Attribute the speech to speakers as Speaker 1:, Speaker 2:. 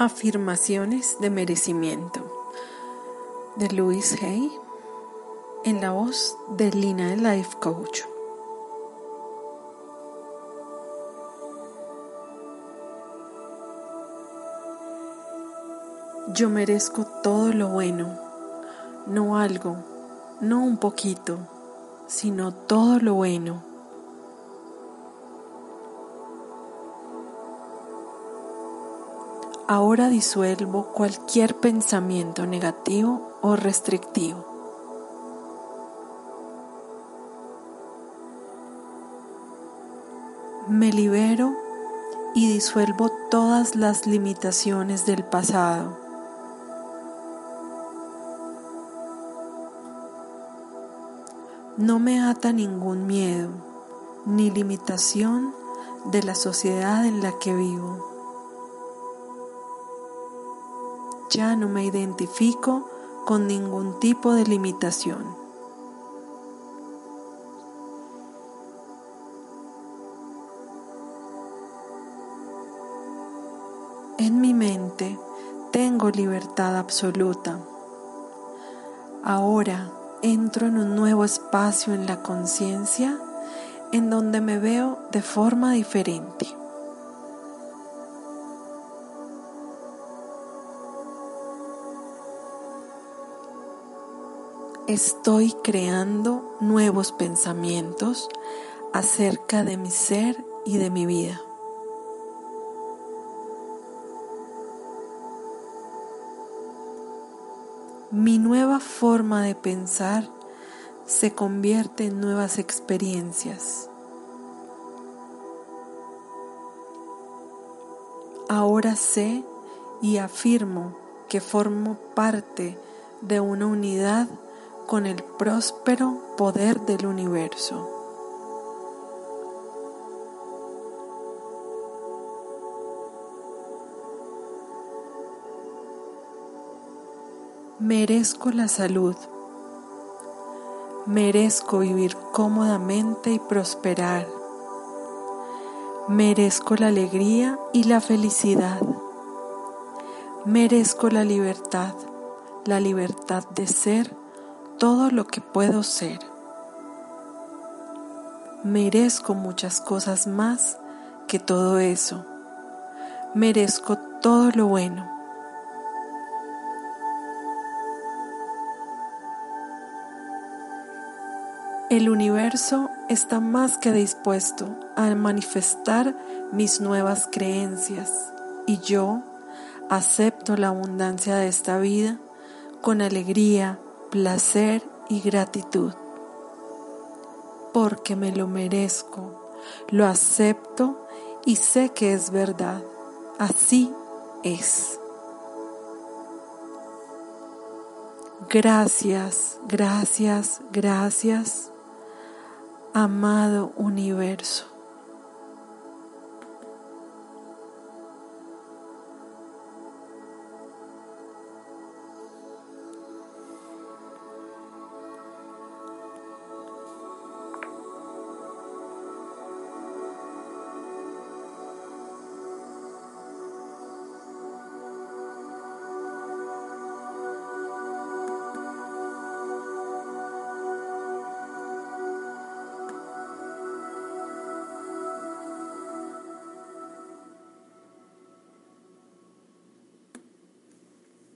Speaker 1: Afirmaciones de merecimiento de Louis Hay en la voz de Lina Life Coach. Yo merezco todo lo bueno, no algo, no un poquito, sino todo lo bueno Ahora disuelvo cualquier pensamiento negativo o restrictivo. Me libero y disuelvo todas las limitaciones del pasado. No me ata ningún miedo ni limitación de la sociedad en la que vivo. Ya no me identifico con ningún tipo de limitación. En mi mente tengo libertad absoluta. Ahora entro en un nuevo espacio en la conciencia en donde me veo de forma diferente. Estoy creando nuevos pensamientos acerca de mi ser y de mi vida. Mi nueva forma de pensar se convierte en nuevas experiencias. Ahora sé y afirmo que formo parte de una unidad con el próspero poder del universo. Merezco la salud. Merezco vivir cómodamente y prosperar. Merezco la alegría y la felicidad. Merezco la libertad, la libertad de ser todo lo que puedo ser. Merezco muchas cosas más que todo eso. Merezco todo lo bueno. El universo está más que dispuesto a manifestar mis nuevas creencias y yo acepto la abundancia de esta vida con alegría, placer y gratitud, porque me lo merezco, lo acepto y sé que es verdad, así es. Gracias, gracias, gracias, amado universo.